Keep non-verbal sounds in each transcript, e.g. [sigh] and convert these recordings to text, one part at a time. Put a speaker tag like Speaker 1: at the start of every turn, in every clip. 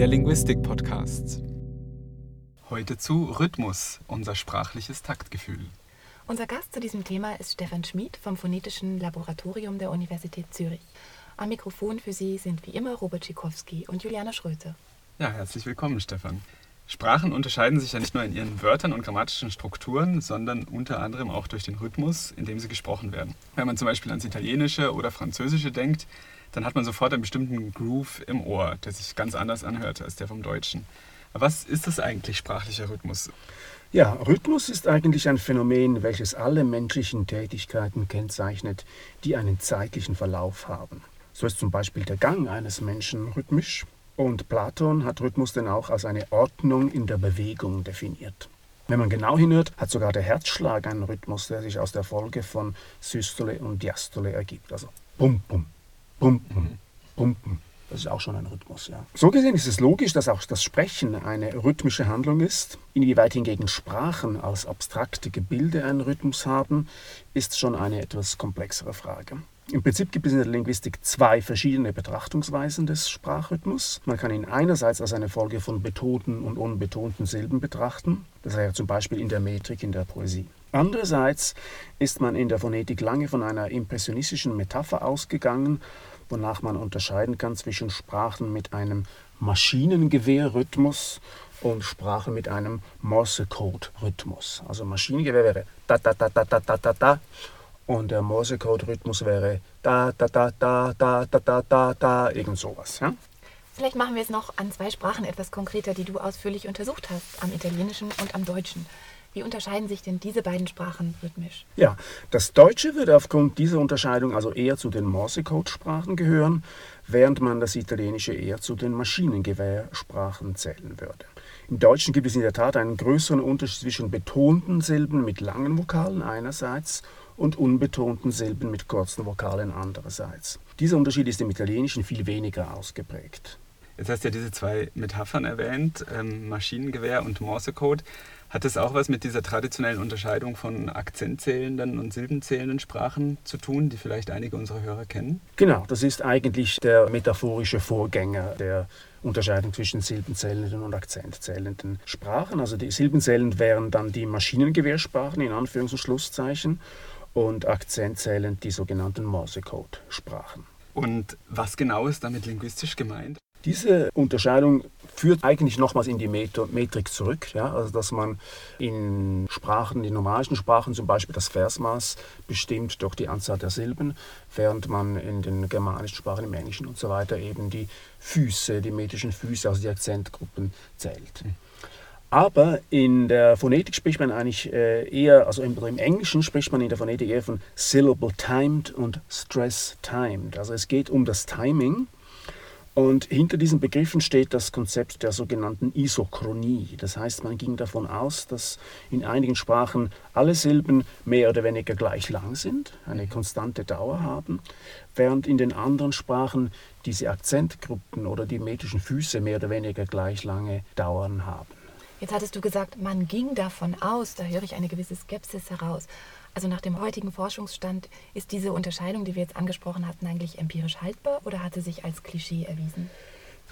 Speaker 1: der Linguistik-Podcast. Heute zu Rhythmus, unser sprachliches Taktgefühl.
Speaker 2: Unser Gast zu diesem Thema ist Stefan Schmid vom Phonetischen Laboratorium der Universität Zürich. Am Mikrofon für Sie sind wie immer Robert Schikowski und Juliane Schröte.
Speaker 1: Ja, herzlich willkommen, Stefan. Sprachen unterscheiden sich ja nicht nur in ihren Wörtern und grammatischen Strukturen, sondern unter anderem auch durch den Rhythmus, in dem sie gesprochen werden. Wenn man zum Beispiel ans Italienische oder Französische denkt, dann hat man sofort einen bestimmten Groove im Ohr, der sich ganz anders anhört als der vom Deutschen. Was ist das eigentlich, sprachlicher Rhythmus?
Speaker 3: Ja, Rhythmus ist eigentlich ein Phänomen, welches alle menschlichen Tätigkeiten kennzeichnet, die einen zeitlichen Verlauf haben. So ist zum Beispiel der Gang eines Menschen rhythmisch, und Platon hat Rhythmus denn auch als eine Ordnung in der Bewegung definiert. Wenn man genau hinhört, hat sogar der Herzschlag einen Rhythmus, der sich aus der Folge von Systole und Diastole ergibt. Also bum, bum, bum, bum. Das ist auch schon ein Rhythmus, ja. So gesehen ist es logisch, dass auch das Sprechen eine rhythmische Handlung ist. Inwieweit hingegen Sprachen als abstrakte Gebilde einen Rhythmus haben, ist schon eine etwas komplexere Frage. Im Prinzip gibt es in der Linguistik zwei verschiedene Betrachtungsweisen des Sprachrhythmus. Man kann ihn einerseits als eine Folge von betonten und unbetonten Silben betrachten, das wäre zum Beispiel in der Metrik, in der Poesie. Andererseits ist man in der Phonetik lange von einer impressionistischen Metapher ausgegangen, wonach man unterscheiden kann zwischen Sprachen mit einem Maschinengewehrrhythmus und Sprachen mit einem Morse-Code-Rhythmus. Also Maschinengewehr wäre da da da da da da da da und der Morsecode-Rhythmus wäre da, da, da, da, da, da, da, da, da, irgend sowas. Ja?
Speaker 2: Vielleicht machen wir es noch an zwei Sprachen etwas konkreter, die du ausführlich untersucht hast, am Italienischen und am Deutschen. Wie unterscheiden sich denn diese beiden Sprachen rhythmisch?
Speaker 3: Ja, das Deutsche würde aufgrund dieser Unterscheidung also eher zu den Morsecode-Sprachen gehören, während man das Italienische eher zu den Maschinengewehrsprachen zählen würde. Im Deutschen gibt es in der Tat einen größeren Unterschied zwischen betonten Silben mit langen Vokalen einerseits und unbetonten Silben mit kurzen Vokalen andererseits. Dieser Unterschied ist im Italienischen viel weniger ausgeprägt.
Speaker 1: Jetzt hast du ja diese zwei Metaphern erwähnt, ähm, Maschinengewehr und Morsecode. Hat das auch was mit dieser traditionellen Unterscheidung von akzentzählenden und silbenzählenden Sprachen zu tun, die vielleicht einige unserer Hörer kennen?
Speaker 3: Genau, das ist eigentlich der metaphorische Vorgänger der Unterscheidung zwischen silbenzählenden und akzentzählenden Sprachen. Also die silbenzählend wären dann die Maschinengewehrsprachen in Anführungs- und Schlusszeichen und akzentzählend die sogenannten Morsecode-Sprachen.
Speaker 1: Und was genau ist damit linguistisch gemeint?
Speaker 3: Diese Unterscheidung führt eigentlich nochmals in die Metrik zurück, ja? also dass man in Sprachen, in normalischen Sprachen zum Beispiel das Versmaß bestimmt durch die Anzahl der Silben, während man in den germanischen Sprachen, im Englischen und so weiter eben die Füße, die metrischen Füße, also die Akzentgruppen zählt. Mhm. Aber in der Phonetik spricht man eigentlich äh, eher, also im, im, Englischen spricht man in der Phonetik eher von Syllable Timed und Stress Timed. Also es geht um das Timing. Und hinter diesen Begriffen steht das Konzept der sogenannten Isochronie. Das heißt, man ging davon aus, dass in einigen Sprachen alle Silben mehr oder weniger gleich lang sind, eine konstante Dauer haben, während in den anderen Sprachen diese Akzentgruppen oder die metrischen Füße mehr oder weniger gleich lange Dauern haben.
Speaker 2: Jetzt hattest du gesagt, man ging davon aus, da höre ich eine gewisse Skepsis heraus. Also nach dem heutigen Forschungsstand ist diese Unterscheidung, die wir jetzt angesprochen hatten, eigentlich empirisch haltbar oder hat sie sich als Klischee erwiesen?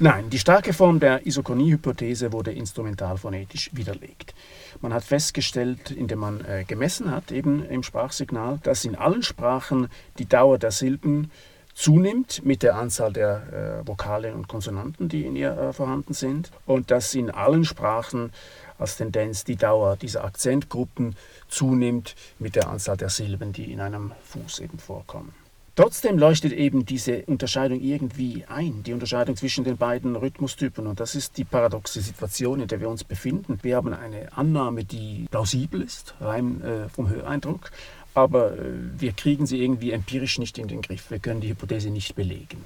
Speaker 3: Nein, die starke Form der Isokonie-Hypothese wurde instrumentalphonetisch widerlegt. Man hat festgestellt, indem man äh, gemessen hat, eben im Sprachsignal, dass in allen Sprachen die Dauer der Silben zunimmt mit der Anzahl der äh, Vokale und Konsonanten, die in ihr äh, vorhanden sind. Und dass in allen Sprachen als Tendenz die Dauer dieser Akzentgruppen zunimmt mit der Anzahl der Silben, die in einem Fuß eben vorkommen. Trotzdem leuchtet eben diese Unterscheidung irgendwie ein, die Unterscheidung zwischen den beiden Rhythmustypen. Und das ist die paradoxe Situation, in der wir uns befinden. Wir haben eine Annahme, die plausibel ist, rein äh, vom Höreindruck, aber äh, wir kriegen sie irgendwie empirisch nicht in den Griff. Wir können die Hypothese nicht belegen.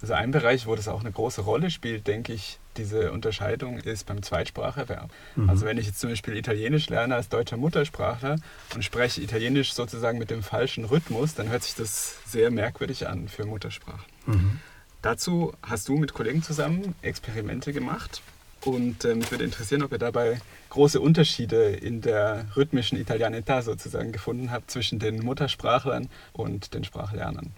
Speaker 1: Also ein Bereich, wo das auch eine große Rolle spielt, denke ich, diese Unterscheidung ist beim Zweitspracherwerb. Mhm. Also wenn ich jetzt zum Beispiel Italienisch lerne als deutscher Muttersprachler und spreche Italienisch sozusagen mit dem falschen Rhythmus, dann hört sich das sehr merkwürdig an für Muttersprachen. Mhm. Dazu hast du mit Kollegen zusammen Experimente gemacht und äh, mich würde interessieren, ob ihr dabei große Unterschiede in der rhythmischen Italianità sozusagen gefunden habt zwischen den Muttersprachlern und den Sprachlernern.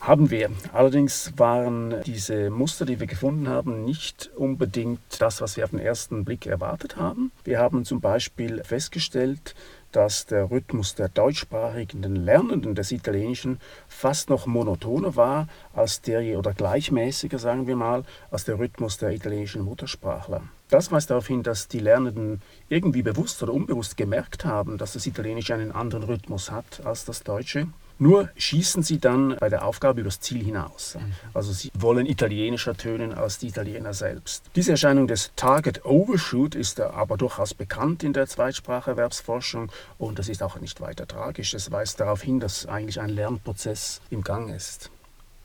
Speaker 3: Haben wir. Allerdings waren diese Muster, die wir gefunden haben, nicht unbedingt das, was wir auf den ersten Blick erwartet haben. Wir haben zum Beispiel festgestellt, dass der Rhythmus der deutschsprachigen Lernenden des Italienischen fast noch monotoner war als der oder gleichmäßiger, sagen wir mal, als der Rhythmus der italienischen Muttersprachler. Das weist darauf hin, dass die Lernenden irgendwie bewusst oder unbewusst gemerkt haben, dass das Italienische einen anderen Rhythmus hat als das Deutsche nur schießen sie dann bei der Aufgabe übers Ziel hinaus. Also sie wollen italienischer tönen als die Italiener selbst. Diese Erscheinung des Target Overshoot ist aber durchaus bekannt in der Zweitspracherwerbsforschung und das ist auch nicht weiter tragisch. Es weist darauf hin, dass eigentlich ein Lernprozess im Gang ist.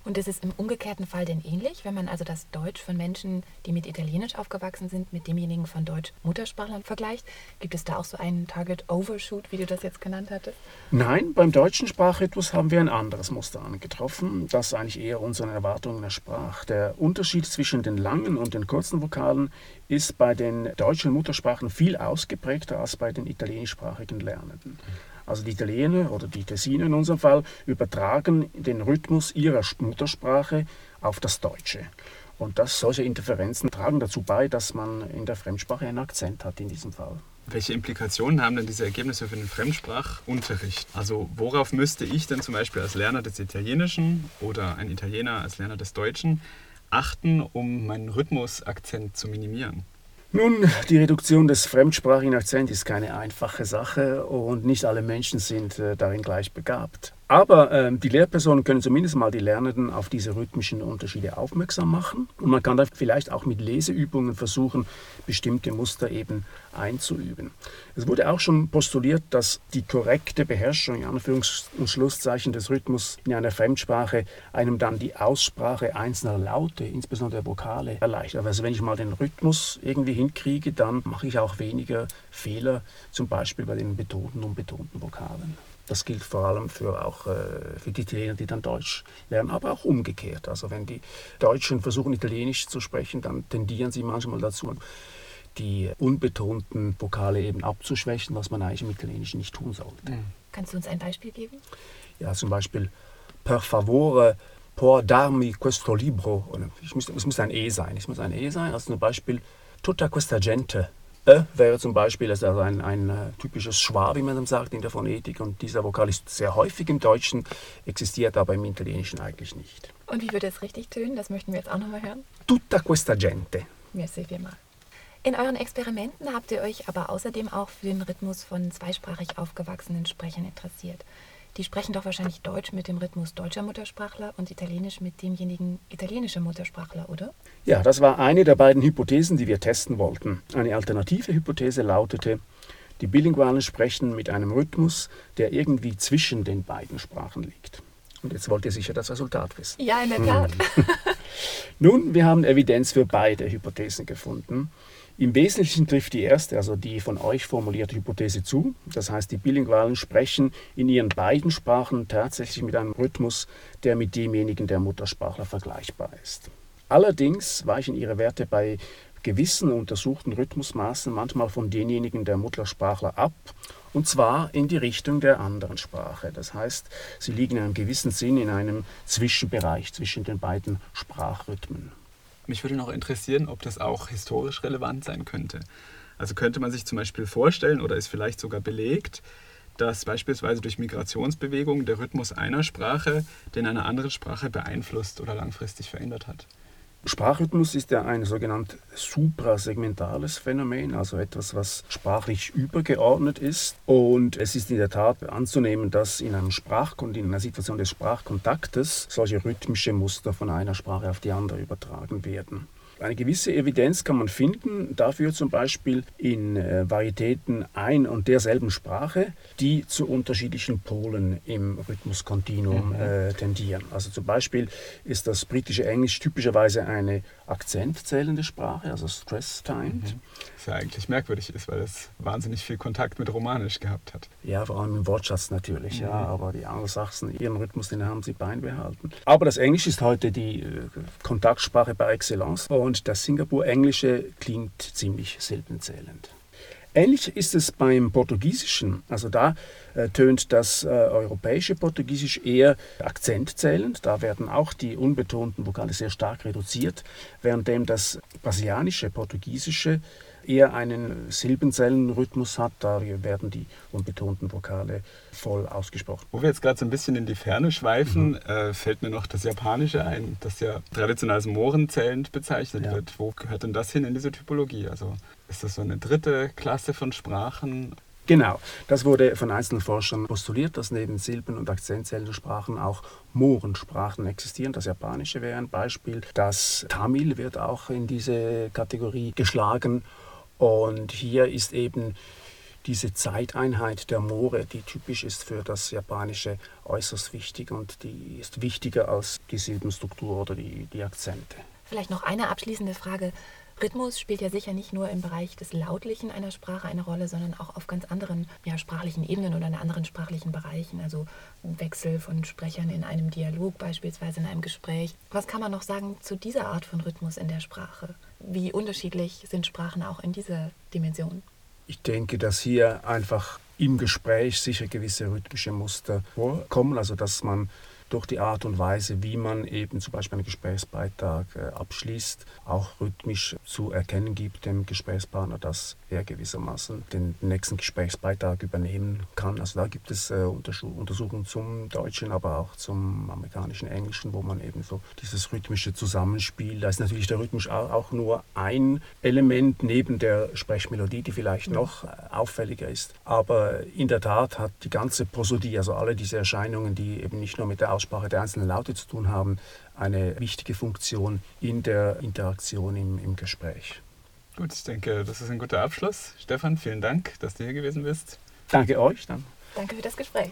Speaker 2: Und ist es im umgekehrten Fall denn ähnlich, wenn man also das Deutsch von Menschen, die mit Italienisch aufgewachsen sind, mit demjenigen von Deutsch-Muttersprachlern vergleicht? Gibt es da auch so einen Target Overshoot, wie du das jetzt genannt hattest?
Speaker 3: Nein, beim deutschen Sprachrhythmus haben wir ein anderes Muster angetroffen, das eigentlich eher unseren Erwartungen entsprach. Der Unterschied zwischen den langen und den kurzen Vokalen ist bei den deutschen Muttersprachen viel ausgeprägter als bei den italienischsprachigen Lernenden. Also die Italiener oder die Tessiner in unserem Fall übertragen den Rhythmus ihrer Muttersprache auf das Deutsche. Und das, solche Interferenzen tragen dazu bei, dass man in der Fremdsprache einen Akzent hat in diesem Fall.
Speaker 1: Welche Implikationen haben denn diese Ergebnisse für den Fremdsprachunterricht? Also worauf müsste ich denn zum Beispiel als Lerner des Italienischen oder ein Italiener als Lerner des Deutschen achten, um meinen Rhythmusakzent zu minimieren?
Speaker 3: Nun, die Reduktion des fremdsprachigen Akzents ist keine einfache Sache und nicht alle Menschen sind äh, darin gleich begabt. Aber ähm, die Lehrpersonen können zumindest mal die Lernenden auf diese rhythmischen Unterschiede aufmerksam machen. Und man kann da vielleicht auch mit Leseübungen versuchen, bestimmte Muster eben einzuüben. Es wurde auch schon postuliert, dass die korrekte Beherrschung, in Anführungs- und Schlusszeichen des Rhythmus in einer Fremdsprache einem dann die Aussprache einzelner Laute, insbesondere Vokale, erleichtert. Also wenn ich mal den Rhythmus irgendwie hinkriege, dann mache ich auch weniger Fehler, zum Beispiel bei den betonten und betonten Vokalen. Das gilt vor allem für auch äh, für die Italiener, die dann Deutsch lernen, aber auch umgekehrt. Also wenn die Deutschen versuchen Italienisch zu sprechen, dann tendieren sie manchmal dazu, die unbetonten Vokale eben abzuschwächen, was man eigentlich im Italienischen nicht tun sollte. Mhm.
Speaker 2: Kannst du uns ein Beispiel geben?
Speaker 3: Ja, zum Beispiel per favore por darmi questo libro. Muss, es muss ein E sein. Es muss ein E sein. Also zum Beispiel tutta questa gente Ä wäre zum Beispiel also ein, ein äh, typisches Schwa, wie man sagt in der Phonetik. Und dieser Vokal ist sehr häufig im Deutschen, existiert aber im Italienischen eigentlich nicht.
Speaker 2: Und wie würde es richtig tönen? Das möchten wir jetzt auch nochmal hören.
Speaker 3: Tutta questa gente.
Speaker 2: Merci vielmals. In euren Experimenten habt ihr euch aber außerdem auch für den Rhythmus von zweisprachig aufgewachsenen Sprechern interessiert. Die sprechen doch wahrscheinlich Deutsch mit dem Rhythmus deutscher Muttersprachler und Italienisch mit demjenigen italienischer Muttersprachler, oder?
Speaker 3: Ja, das war eine der beiden Hypothesen, die wir testen wollten. Eine alternative Hypothese lautete, die Bilingualen sprechen mit einem Rhythmus, der irgendwie zwischen den beiden Sprachen liegt. Und jetzt wollt ihr sicher das Resultat wissen.
Speaker 2: Ja, in der Tat. [laughs]
Speaker 3: Nun, wir haben Evidenz für beide Hypothesen gefunden. Im Wesentlichen trifft die erste, also die von euch formulierte Hypothese zu. Das heißt, die Bilingualen sprechen in ihren beiden Sprachen tatsächlich mit einem Rhythmus, der mit demjenigen der Muttersprachler vergleichbar ist. Allerdings weichen ihre Werte bei gewissen untersuchten Rhythmusmaßen manchmal von denjenigen der Muttersprachler ab, und zwar in die Richtung der anderen Sprache. Das heißt, sie liegen in einem gewissen Sinn in einem Zwischenbereich zwischen den beiden Sprachrhythmen.
Speaker 1: Mich würde noch interessieren, ob das auch historisch relevant sein könnte. Also könnte man sich zum Beispiel vorstellen oder ist vielleicht sogar belegt, dass beispielsweise durch Migrationsbewegungen der Rhythmus einer Sprache den einer anderen Sprache beeinflusst oder langfristig verändert hat.
Speaker 3: Sprachrhythmus ist ja ein sogenanntes suprasegmentales Phänomen, also etwas, was sprachlich übergeordnet ist. Und es ist in der Tat anzunehmen, dass in, einem Sprachkon in einer Situation des Sprachkontaktes solche rhythmische Muster von einer Sprache auf die andere übertragen werden. Eine gewisse Evidenz kann man finden, dafür zum Beispiel in äh, Varietäten ein und derselben Sprache, die zu unterschiedlichen Polen im Rhythmuskontinuum mhm. äh, tendieren. Also zum Beispiel ist das britische Englisch typischerweise eine akzentzählende Sprache, also stress-timed. Mhm.
Speaker 1: Was ja eigentlich merkwürdig ist, weil es wahnsinnig viel Kontakt mit Romanisch gehabt hat.
Speaker 3: Ja, vor allem im Wortschatz natürlich, mhm. ja, aber die Angelsachsen, ihren Rhythmus, den haben sie beibehalten. Aber das Englisch ist heute die äh, Kontaktsprache par excellence und das Singapur-Englische klingt ziemlich silbenzählend. Ähnlich ist es beim Portugiesischen. Also da äh, tönt das äh, europäische Portugiesisch eher akzentzählend. Da werden auch die unbetonten Vokale sehr stark reduziert, währenddem das brasilianische Portugiesische eher einen Silbenzellenrhythmus hat. Da werden die unbetonten Vokale voll ausgesprochen.
Speaker 1: Wo wir jetzt gerade so ein bisschen in die Ferne schweifen, mhm. äh, fällt mir noch das Japanische ein, das ja traditionell als Mohrenzellend bezeichnet ja. wird. Wo gehört denn das hin in diese Typologie? Also ist das so eine dritte Klasse von Sprachen?
Speaker 3: Genau, das wurde von einzelnen Forschern postuliert, dass neben Silben- und Akzentzellensprachen auch Mohrensprachen existieren. Das Japanische wäre ein Beispiel. Das Tamil wird auch in diese Kategorie geschlagen. Und hier ist eben diese Zeiteinheit der Moore, die typisch ist für das Japanische, äußerst wichtig und die ist wichtiger als die Silbenstruktur oder die, die Akzente.
Speaker 2: Vielleicht noch eine abschließende Frage. Rhythmus spielt ja sicher nicht nur im Bereich des Lautlichen einer Sprache eine Rolle, sondern auch auf ganz anderen ja, sprachlichen Ebenen oder in anderen sprachlichen Bereichen. Also Wechsel von Sprechern in einem Dialog, beispielsweise in einem Gespräch. Was kann man noch sagen zu dieser Art von Rhythmus in der Sprache? Wie unterschiedlich sind Sprachen auch in dieser Dimension?
Speaker 3: Ich denke, dass hier einfach im Gespräch sicher gewisse rhythmische Muster vorkommen, also dass man durch die Art und Weise, wie man eben zum Beispiel einen Gesprächsbeitrag äh, abschließt, auch rhythmisch zu erkennen gibt dem Gesprächspartner, dass er gewissermaßen den nächsten Gesprächsbeitrag übernehmen kann. Also da gibt es äh, Untersuchungen zum Deutschen, aber auch zum amerikanischen Englischen, wo man eben so dieses rhythmische Zusammenspiel, da ist natürlich der Rhythmus auch nur ein Element neben der Sprechmelodie, die vielleicht noch äh, auffälliger ist. Aber in der Tat hat die ganze Prosodie, also alle diese Erscheinungen, die eben nicht nur mit der Aussprache der einzelnen Laute zu tun haben, eine wichtige Funktion in der Interaktion im, im Gespräch.
Speaker 1: Gut, ich denke, das ist ein guter Abschluss. Stefan, vielen Dank, dass du hier gewesen bist.
Speaker 3: Danke euch. Dann.
Speaker 2: Danke für das Gespräch.